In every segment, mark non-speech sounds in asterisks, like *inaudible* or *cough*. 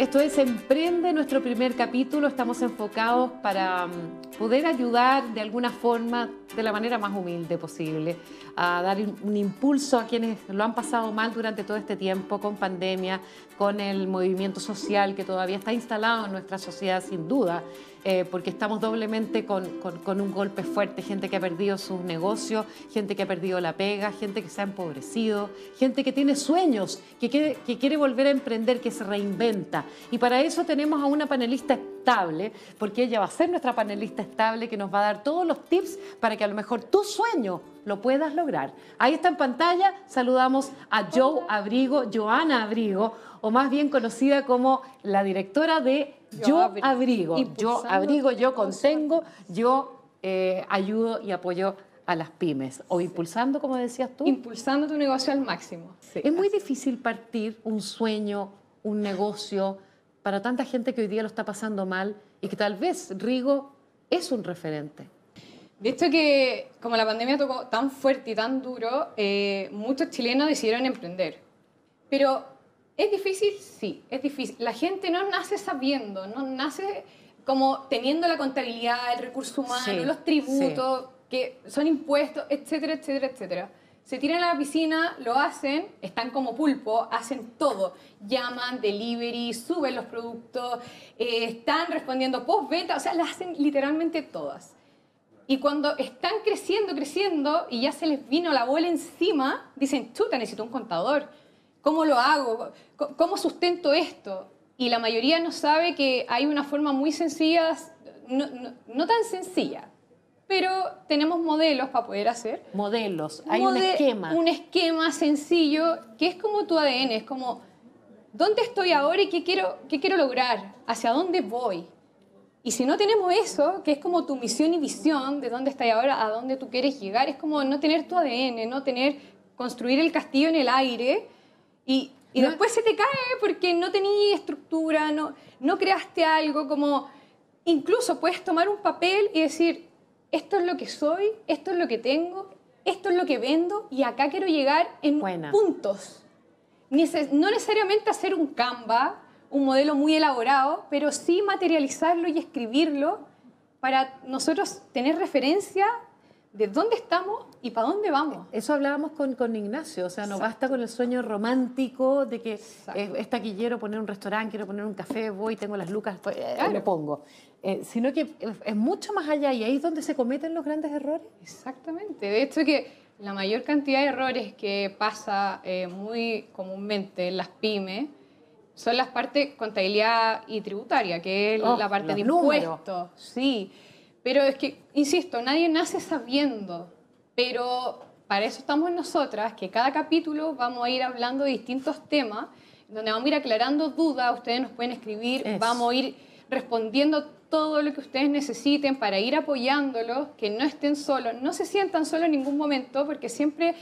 Esto es Emprende, nuestro primer capítulo. Estamos enfocados para mm, poder ayudar de alguna forma, de la manera más humilde posible, a dar un impulso a quienes lo han pasado mal durante todo este tiempo, con pandemia, con el movimiento social que todavía está instalado en nuestra sociedad sin duda, eh, porque estamos doblemente con, un golpe fuerte, gente que ha perdido sus negocios, gente que ha perdido la pega, gente que se ha empobrecido, gente que tiene sueños, que quiere, que quiere volver a emprender, que se reinventa. Y para eso tenemos a una panelista estable, porque ella va a ser nuestra panelista estable que nos va a dar todos los tips para que a lo mejor tu sueño lo puedas lograr. Ahí está en pantalla, saludamos a Joe Abrigo, Joana Abrigo, o más bien conocida como la directora de Yo, Abrigo. Yo Abrigo, yo contengo, yo eh, ayudo y apoyo a las pymes. O impulsando, como decías tú. Impulsando tu negocio al máximo. es muy difícil partir un sueño, un negocio, para tanta gente que hoy día lo está pasando mal y que tal vez Rigo es un referente. Hecho que como la pandemia tocó tan fuerte y tan duro, eh, muchos chilenos decidieron emprender. Pero ¿Es difícil? Sí, es difícil. La gente no nace sabiendo, no nace como teniendo la contabilidad, el recurso humano, los tributos, que son impuestos, etcétera, etcétera, etcétera. Se tiran a la piscina, lo hacen, están como pulpo, hacen todo. Llaman, delivery, suben los productos, eh, están respondiendo post-venta, o sea, las hacen literalmente todas. Y cuando están creciendo, creciendo, y ya se les vino la bola encima, dicen, chuta, necesito un contador ¿Cómo lo hago? ¿Cómo sustento esto? Y la mayoría no sabe que hay una forma muy sencilla, no, tan sencilla, pero tenemos modelos para poder hacer. Modelos, hay un esquema. Un esquema sencillo que es como tu ADN, es como, ¿dónde estoy ahora y qué quiero, qué quiero lograr? ¿Hacia dónde voy? Y si no tenemos eso, que es como tu misión y visión de dónde estás ahora, a dónde tú quieres llegar, es como no tener tu ADN, no tener, construir el castillo en el aire, y, después se te cae porque no tenías estructura, no, no creaste algo como... Incluso puedes tomar un papel y decir, esto es lo que soy, esto es lo que tengo, esto es lo que vendo y acá quiero llegar en puntos. No necesariamente hacer un Canva, un modelo muy elaborado, pero sí materializarlo y escribirlo para nosotros tener referencia de dónde estamos y para dónde vamos. Eso hablábamos con, con Ignacio, o sea, no basta con el sueño romántico de que es, taquillero poner un restaurante, quiero poner un café, voy, tengo las lucas, pues, eh, lo pongo. Eh, sino que es mucho más allá y ahí es donde se cometen los grandes errores. Exactamente, de hecho que la mayor cantidad de errores que pasa eh, muy comúnmente en las pymes son las partes contabilidad y tributaria, que es oh, la parte de impuestos. Sí, pero es que, insisto, nadie nace sabiendo, pero para eso estamos nosotras, que cada capítulo vamos a ir hablando de distintos temas, donde vamos a ir aclarando dudas, ustedes nos pueden escribir, vamos a ir respondiendo todo lo que ustedes necesiten para ir apoyándolos, que no estén solos, no se sientan solos en ningún momento, porque siempre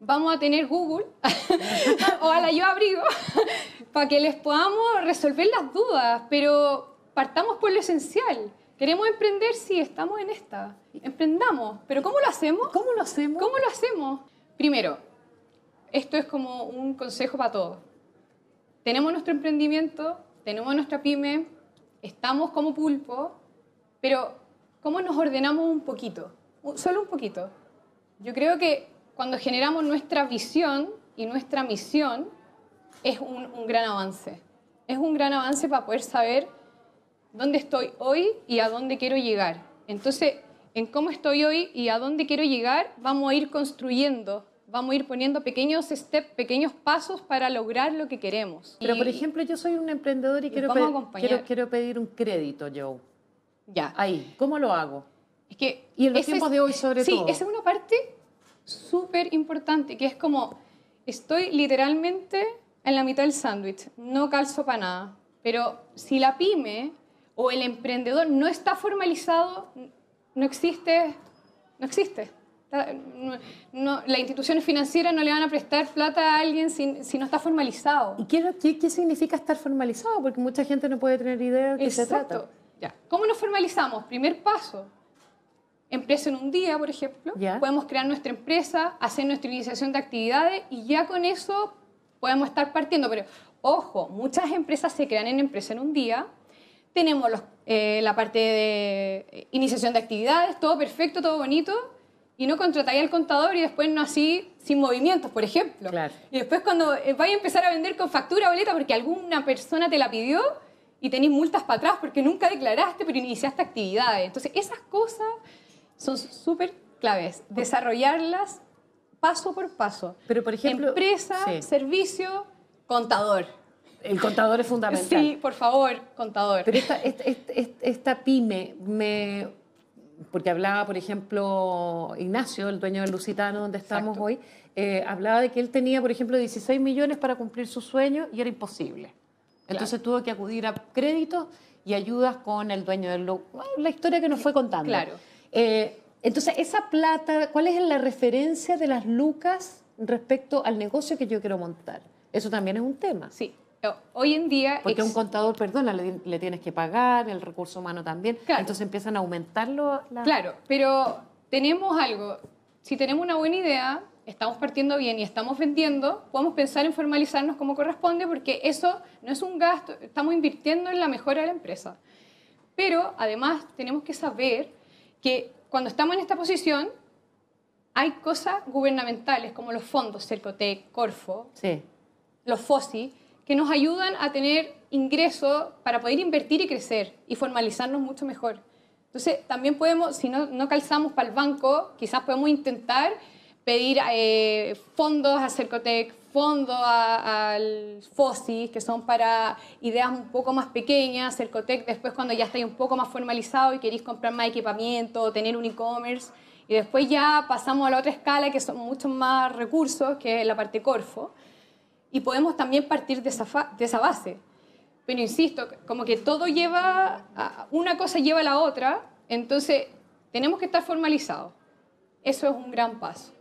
vamos a tener Google *laughs* o a la yo abrigo *laughs* para que les podamos resolver las dudas, pero partamos por lo esencial. Queremos emprender, sí, estamos en esta. Emprendamos, pero ¿cómo lo hacemos? ¿Cómo lo hacemos? ¿Cómo lo hacemos? Primero, esto es como un consejo para todos. Tenemos nuestro emprendimiento, tenemos nuestra pyme, estamos como pulpo, pero ¿cómo nos ordenamos un poquito? Solo un poquito. Yo creo que cuando generamos nuestra visión y nuestra misión, es un, un gran avance. Es un gran avance para poder saber dónde estoy hoy y a dónde quiero llegar. Entonces, en cómo estoy hoy y a dónde quiero llegar, vamos a ir construyendo, vamos a ir poniendo pequeños steps, pequeños pasos para lograr lo que queremos. Pero, por ejemplo, yo soy un emprendedor y quiero, quiero, quiero, pedir un crédito, Joe. Ya. Ahí, ¿cómo lo hago? Es que y en los tiempos de hoy, sobre todo. Sí, esa es una parte súper importante, que es como, estoy literalmente en la mitad del sándwich, no calzo para nada. Pero si la pyme o el emprendedor no está formalizado, no existe, no existe. No, las instituciones financieras no le van a prestar plata a alguien si, si no está formalizado. ¿Y qué, qué, significa estar formalizado? Porque mucha gente no puede tener idea de qué se trata. Ya. ¿Cómo nos formalizamos? Primer paso. Empresa en un día, por ejemplo. Podemos crear nuestra empresa, hacer nuestra iniciación de actividades y ya con eso podemos estar partiendo. Pero Ojo, muchas empresas se crean en empresa en un día. Tenemos los, eh, la parte de iniciación de actividades, todo perfecto, todo bonito, y no contratáis al contador y después no así sin movimientos, por ejemplo. Claro. Y después cuando eh, vais a empezar a vender con factura boleta porque alguna persona te la pidió y tenéis multas para atrás porque nunca declaraste pero iniciaste actividades. Entonces esas cosas son súper claves. Desarrollarlas paso por paso. Pero por ejemplo... Empresa, sí. servicio, contador. El contador es fundamental. Sí, por favor, contador. Pero esta, esta, esta- esta pyme, me, porque hablaba, por ejemplo, Ignacio, el dueño del Lusitano, donde estamos Exacto. hoy, eh, hablaba de que él tenía, por ejemplo, 16 millones para cumplir su sueño y era imposible. Entonces tuvo que acudir a créditos y ayudas con el dueño del La historia que nos fue contando. Claro. Eh, entonces, esa plata, ¿cuál es la referencia de las lucas respecto al negocio que yo quiero montar? Eso también es un tema. Sí. Hoy en día... Porque a un contador, perdona, le, le tienes que pagar, el recurso humano también. Claro. Entonces empiezan a aumentarlo. la- Claro, pero tenemos algo. Si tenemos una buena idea, estamos partiendo bien y estamos vendiendo, podemos pensar en formalizarnos como corresponde porque eso no es un gasto, estamos invirtiendo en la mejora de la empresa. Pero además tenemos que saber que cuando estamos en esta posición hay cosas gubernamentales como los fondos Cercotec, Corfo, Sí. los FOSI, que nos ayudan a tener ingresos para poder invertir y crecer y formalizarnos mucho mejor. Entonces, también podemos, si no, no calzamos para el banco, quizás podemos intentar pedir eh, fondos a Cercotec, fondos al FOSI, que son para ideas un poco más pequeñas, Cercotec después cuando ya estáis un poco más formalizado y queréis comprar más equipamiento, tener un e-commerce, y después ya pasamos a la otra escala, que son muchos más recursos, que es la parte Corfo y podemos también partir de esa, de esa base. Pero insisto, como que todo lleva, a- una cosa lleva a la otra, entonces tenemos que estar formalizados. Eso es un gran paso.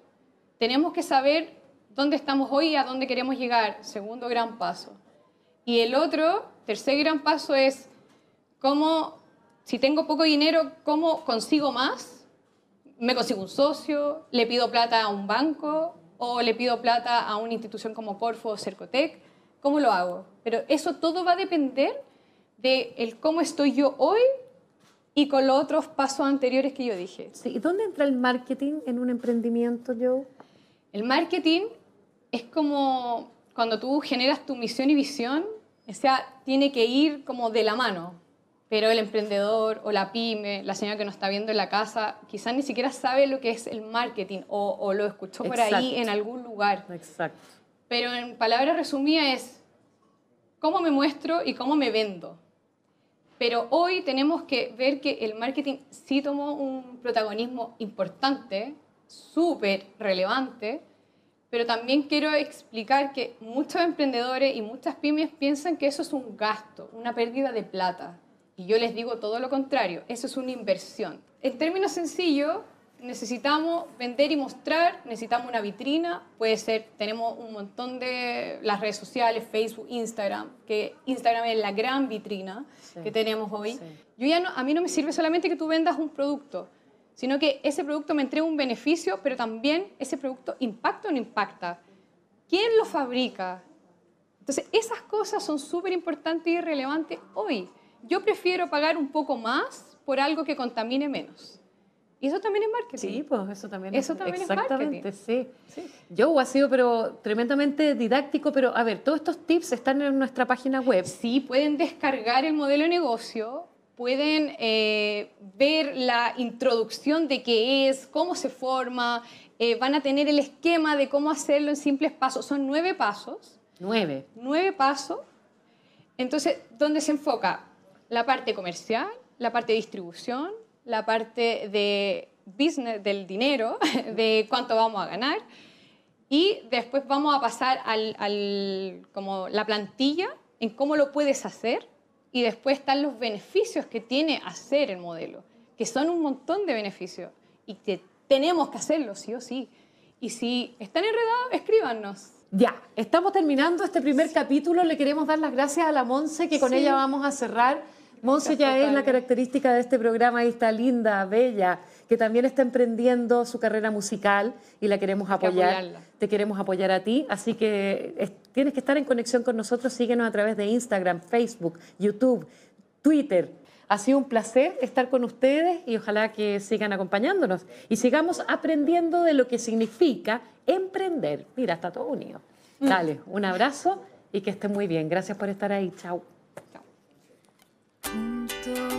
Tenemos que saber dónde estamos hoy y a dónde queremos llegar, segundo gran paso. Y el otro, tercer gran paso es cómo, si tengo poco dinero, ¿cómo consigo más? me consigo un socio, le pido plata a un banco o le pido plata a una institución como Corfo o Cercotec. ¿Cómo lo hago? Pero eso todo va a depender de el cómo estoy yo hoy y con los otros pasos anteriores que yo dije. Sí, ¿Y dónde entra el marketing en un emprendimiento, Joe? El marketing es como cuando tú generas tu misión y visión, o sea, tiene que ir como de la mano. Pero el emprendedor o la pyme, la señora que nos está viendo en la casa, quizás ni siquiera sabe lo que es el marketing o, o lo escuchó por ahí Exacto. en algún lugar. Exacto. Pero en palabras resumidas es cómo me muestro y cómo me vendo. Pero hoy tenemos que ver que el marketing sí tomó un protagonismo importante, súper relevante, pero también quiero explicar que muchos emprendedores y muchas pymes piensan que eso es un gasto, una pérdida de plata. Y yo les digo todo lo contrario, eso es una inversión. En términos sencillos, necesitamos vender y mostrar, necesitamos una vitrina, puede ser, tenemos un montón de las redes sociales, Facebook, Instagram, que Instagram es la gran vitrina Sí. que tenemos hoy. Sí. Yo ya no, a mí no me sirve solamente que tú vendas un producto, sino que ese producto me entrega un beneficio, pero también ese producto impacta o no impacta. ¿Quién lo fabrica? Entonces, esas cosas son súper importantes y relevantes hoy. Yo prefiero pagar un poco más por algo que contamine menos. Y eso también es marketing. Sí, pues eso también Eso también es Exactamente, sí. Sí. Joe ha sido pero tremendamente didáctico, pero a ver, todos estos tips están en nuestra página web. Sí, pueden descargar el modelo de negocio, pueden eh, ver la introducción de qué es, cómo se forma, eh, van a tener el esquema de cómo hacerlo en simples pasos. Son nueve pasos, Nueve. nueve pasos. Entonces, ¿dónde se enfoca? La parte comercial, la parte de distribución, la parte de business, del dinero, *laughs* de cuánto vamos a ganar. Y después vamos a pasar al, al- como la plantilla en cómo lo puedes hacer y después están los beneficios que tiene hacer el modelo, que son un montón de beneficios y que tenemos que hacerlo sí o sí. Y si están enredados, escríbanos. Ya, estamos terminando este primer capítulo. Le queremos dar las gracias a la Monse, que con Sí. ella vamos a cerrar Monse ya es la característica de este programa, ahí está linda, bella, que también está emprendiendo su carrera musical y la queremos apoyar. Te queremos apoyar a ti, así que tienes que estar en conexión con nosotros, síguenos a través de Instagram, Facebook, YouTube, Twitter. Ha sido un placer estar con ustedes y ojalá que sigan acompañándonos y sigamos aprendiendo de lo que significa emprender. Mira, está todo unido. Mm. Dale, un abrazo y que estén muy bien. Gracias por estar ahí. Chao. Chao.